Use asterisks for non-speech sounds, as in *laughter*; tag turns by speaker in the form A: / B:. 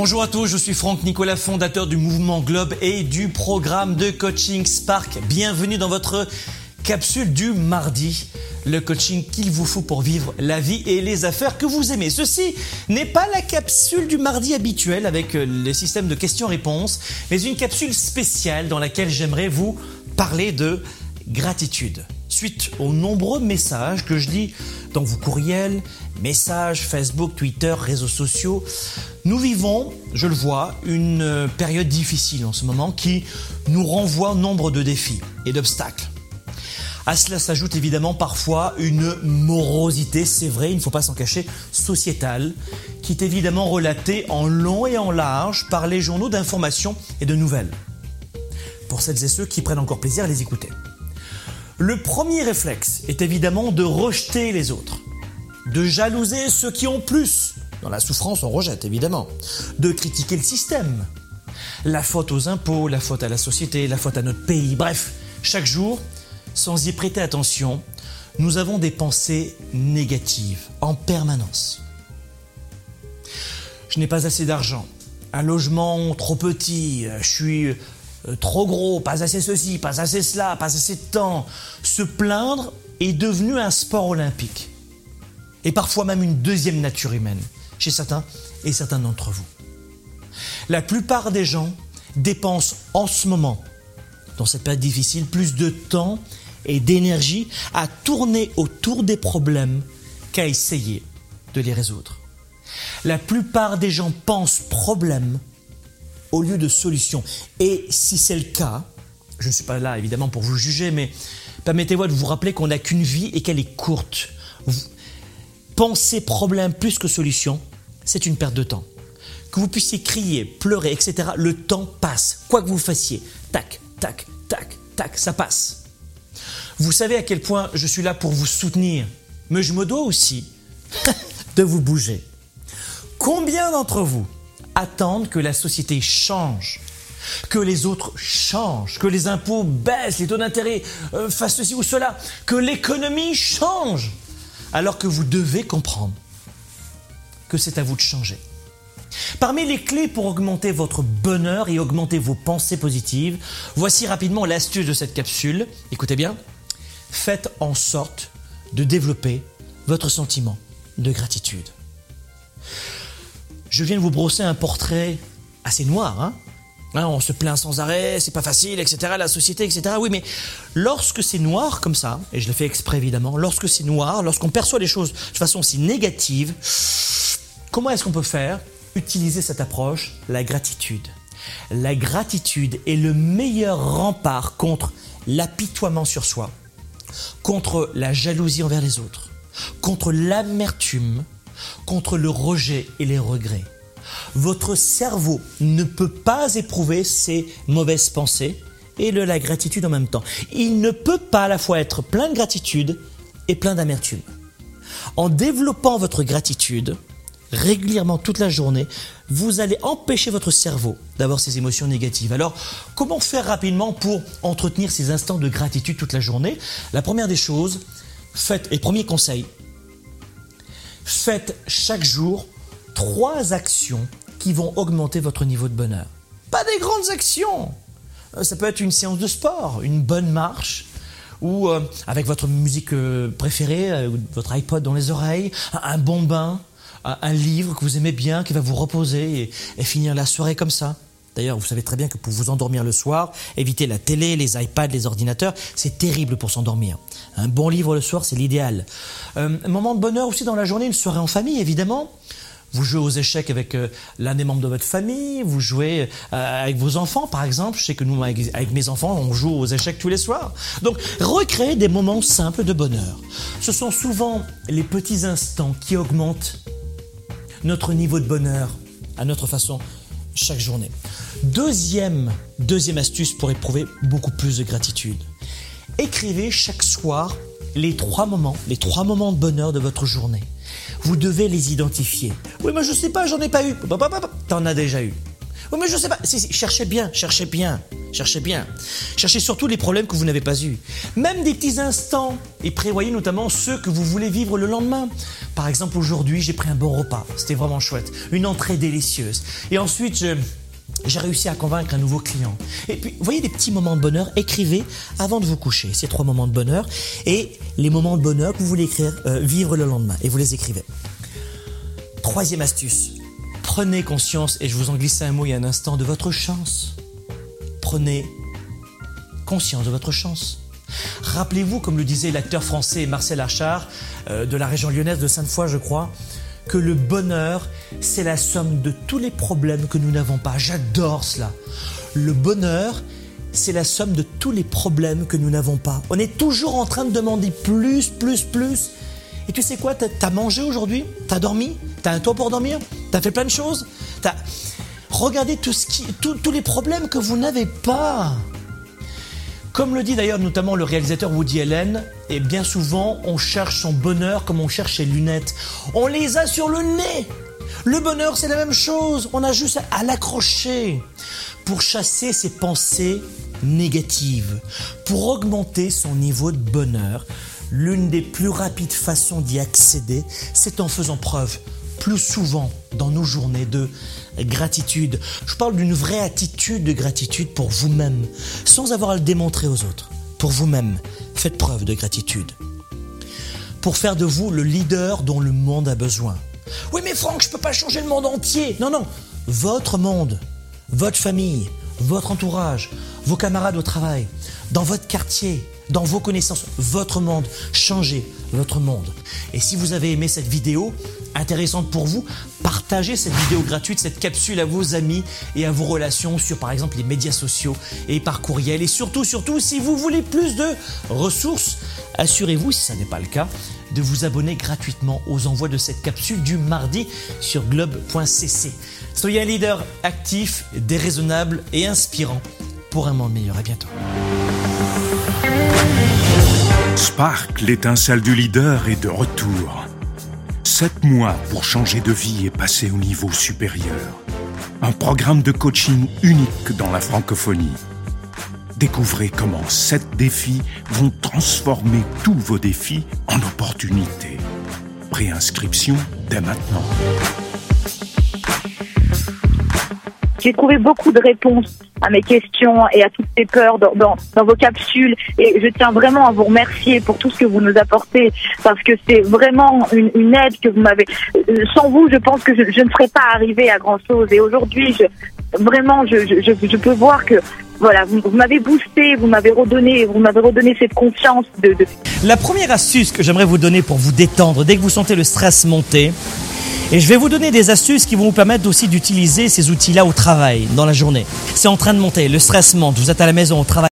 A: Bonjour à tous, je suis Franck Nicolas, fondateur du mouvement Globe et du programme de coaching Spark. Bienvenue dans votre capsule du mardi, le coaching qu'il vous faut pour vivre la vie et les affaires que vous aimez. Ceci n'est pas la capsule du mardi habituelle avec euh, les systèmes de questions-réponses, mais une capsule spéciale dans laquelle j'aimerais vous parler de gratitude. Suite aux nombreux messages que je lis dans vos courriels, messages, Facebook, Twitter, réseaux sociaux, nous vivons, je le vois, une euh, période difficile en ce moment qui nous renvoie nombre de défis et d'obstacles. À cela s'ajoute évidemment parfois une morosité, c'est vrai, il ne faut pas s'en cacher, sociétale, qui est évidemment relatée en long et en large par les journaux d'information et de nouvelles. Pour celles et ceux qui prennent encore plaisir à les écouter. Le premier réflexe est évidemment de rejeter les autres, de jalouser ceux qui ont plus. Dans la souffrance, on rejette évidemment. De critiquer le système. La faute aux impôts, la faute à la société, la faute à notre pays. Bref, chaque jour, sans y prêter attention, nous avons des pensées négatives en permanence. Je n'ai pas assez d'argent, un logement trop petit, je suis euh, trop gros, pas assez ceci, pas assez cela, pas assez de temps. Se plaindre est devenu un sport olympique. Et parfois même une deuxième nature humaine, chez certains et certains d'entre vous. La plupart des gens dépensent en ce moment, dans cette période difficile, plus de temps et d'énergie à tourner autour des problèmes qu'à essayer de les résoudre. La plupart des gens pensent problème au lieu de solution. Et si c'est le cas, je ne suis pas là évidemment pour vous juger, mais permettez-moi de vous rappeler qu'on n'a qu'une vie et qu'elle est courte. Penser problème plus que solution, c'est une perte de temps. Que vous puissiez crier, pleurer, etc., le temps passe. Quoi que vous fassiez, tac, tac, tac, tac, ça passe. Vous savez à quel point je suis là pour vous soutenir, mais je me dois aussi *laughs* de vous bouger. Combien d'entre vous attendent que la société change, que les autres changent, que les impôts baissent, les taux d'intérêt euh, fassent ceci ou cela, que l'économie change, alors que vous devez comprendre que c'est à vous de changer. Parmi les clés pour augmenter votre bonheur et augmenter vos pensées positives, voici rapidement l'astuce de cette capsule. Écoutez bien, faites en sorte de développer votre sentiment de gratitude. Je viens de vous brosser un portrait assez noir, hein. hein on se plaint sans arrêt, c'est pas facile, etc. La société, etc. Oui, mais lorsque c'est noir comme ça, et je le fais exprès évidemment, lorsque c'est noir, lorsqu'on perçoit les choses de façon si négative, comment est-ce qu'on peut faire Utiliser cette approche, la gratitude. La gratitude est le meilleur rempart contre l'apitoiement sur soi, contre la jalousie envers les autres, contre l'amertume, contre le rejet et les regrets. Votre cerveau ne peut pas éprouver ces mauvaises pensées et de la gratitude en même temps. Il ne peut pas à la fois être plein de gratitude et plein d'amertume. En développant votre gratitude régulièrement toute la journée, vous allez empêcher votre cerveau d'avoir ces émotions négatives. Alors, comment faire rapidement pour entretenir ces instants de gratitude toute la journée? La première des choses, faites, et premier conseil, Faites chaque jour trois actions qui vont augmenter votre niveau de bonheur. Pas des grandes actions. Euh, ça peut être une séance de sport, une bonne marche, ou euh, avec votre musique euh, préférée, votre iPod dans les oreilles, un, bon bain, un, livre que vous aimez bien, qui va vous reposer et finir la soirée comme ça. D'ailleurs, vous savez très bien que pour vous endormir le soir, éviter la télé, les iPads, les ordinateurs, c'est terrible pour s'endormir. Un bon livre le soir, c'est l'idéal. Euh, un moment de bonheur aussi dans la journée, une soirée en famille, évidemment. Vous jouez aux échecs avec euh, l'un des membres de votre famille, vous jouez euh, avec vos enfants, par exemple. Je sais que nous, avec, mes enfants, on joue aux échecs tous les soirs. Donc, recréer des moments simples de bonheur. Ce sont souvent les petits instants qui augmentent notre niveau de bonheur à notre façon chaque journée. Deuxième, deuxième astuce pour éprouver beaucoup plus de gratitude. Écrivez chaque soir les trois moments, les trois moments de bonheur de votre journée. Vous devez les identifier. Oui, mais je sais pas, j'en ai pas eu. T'en as déjà eu. Oui, mais je sais pas. cherchez bien, cherchez bien, cherchez bien. Cherchez surtout les problèmes que vous n'avez pas eus. Même des petits instants. Et prévoyez notamment ceux que vous voulez vivre le lendemain. Par exemple, aujourd'hui, j'ai pris un bon repas. C'était vraiment chouette. Une entrée délicieuse. Et ensuite, je j'ai réussi à convaincre un nouveau client. Et puis, voyez des petits moments de bonheur, écrivez avant de vous coucher ces trois moments de bonheur et les moments de bonheur que vous voulez écrire, euh, vivre le lendemain, et vous les écrivez. Troisième astuce, prenez conscience, et je vous en glisse un mot il y a un instant, de votre chance. Prenez conscience de votre chance. Rappelez-vous, comme le disait l'acteur français Marcel Achard, euh, de la région lyonnaise de Sainte-Foy, je crois, que le bonheur, c'est la somme de tous les problèmes que nous n'avons pas. J'adore cela. Le bonheur, c'est la somme de tous les problèmes que nous n'avons pas. On est toujours en train de demander plus, plus, plus. Et tu sais quoi, t'as mangé aujourd'hui? T'as dormi? T'as un toit pour dormir? T'as fait plein de choses? Regardez tout ce qui, tous les problèmes que vous n'avez pas. Comme le dit d'ailleurs notamment le réalisateur Woody Allen, et bien souvent on cherche son bonheur comme on cherche ses lunettes. On les a sur le nez. Le bonheur c'est la même chose, on a juste à l'accrocher pour chasser ses pensées négatives, pour augmenter son niveau de bonheur. L'une des plus rapides façons d'y accéder, c'est en faisant preuve plus souvent dans nos journées de gratitude. Je parle d'une vraie attitude de gratitude pour vous-même, sans avoir à le démontrer aux autres. Pour vous-même, faites preuve de gratitude. Pour faire de vous le leader dont le monde a besoin. Oui mais Franck, je ne peux pas changer le monde entier. Non, non, votre monde, votre famille, votre entourage, vos camarades au travail, dans votre quartier, dans vos connaissances, votre monde, changez votre monde. Et si vous avez aimé cette vidéo, intéressante pour vous, partagez cette vidéo gratuite, cette capsule à vos amis et à vos relations sur par exemple les médias sociaux et par courriel. Et surtout, surtout, si vous voulez plus de ressources, assurez-vous, si ce n'est pas le cas, de vous abonner gratuitement aux envois de cette capsule du mardi sur globe.cc. Soyez un leader actif, déraisonnable et inspirant pour un monde meilleur. À bientôt.
B: Spark, l'étincelle du leader, est de retour. Sept mois pour changer de vie et passer au niveau supérieur. Un programme de coaching unique dans la francophonie. Découvrez comment sept défis vont transformer tous vos défis en opportunités. Préinscription dès maintenant.
C: J'ai trouvé beaucoup de réponses à mes questions et à toutes ces peurs dans, vos capsules. Et je tiens vraiment à vous remercier pour tout ce que vous nous apportez parce que c'est vraiment une, aide que vous m'avez. Euh, sans vous, je pense que je, ne serais pas arrivée à grand chose. Et aujourd'hui, vraiment, je, peux voir que voilà, vous, m'avez boosté, vous m'avez redonné, vous m'avez redonné cette confiance de.
A: La première astuce que j'aimerais vous donner pour vous détendre dès que vous sentez le stress monter, et je vais vous donner des astuces qui vont vous permettre aussi d'utiliser ces outils-là au travail, dans la journée. C'est en train de monter, le stress monte, vous êtes à la maison, au travail.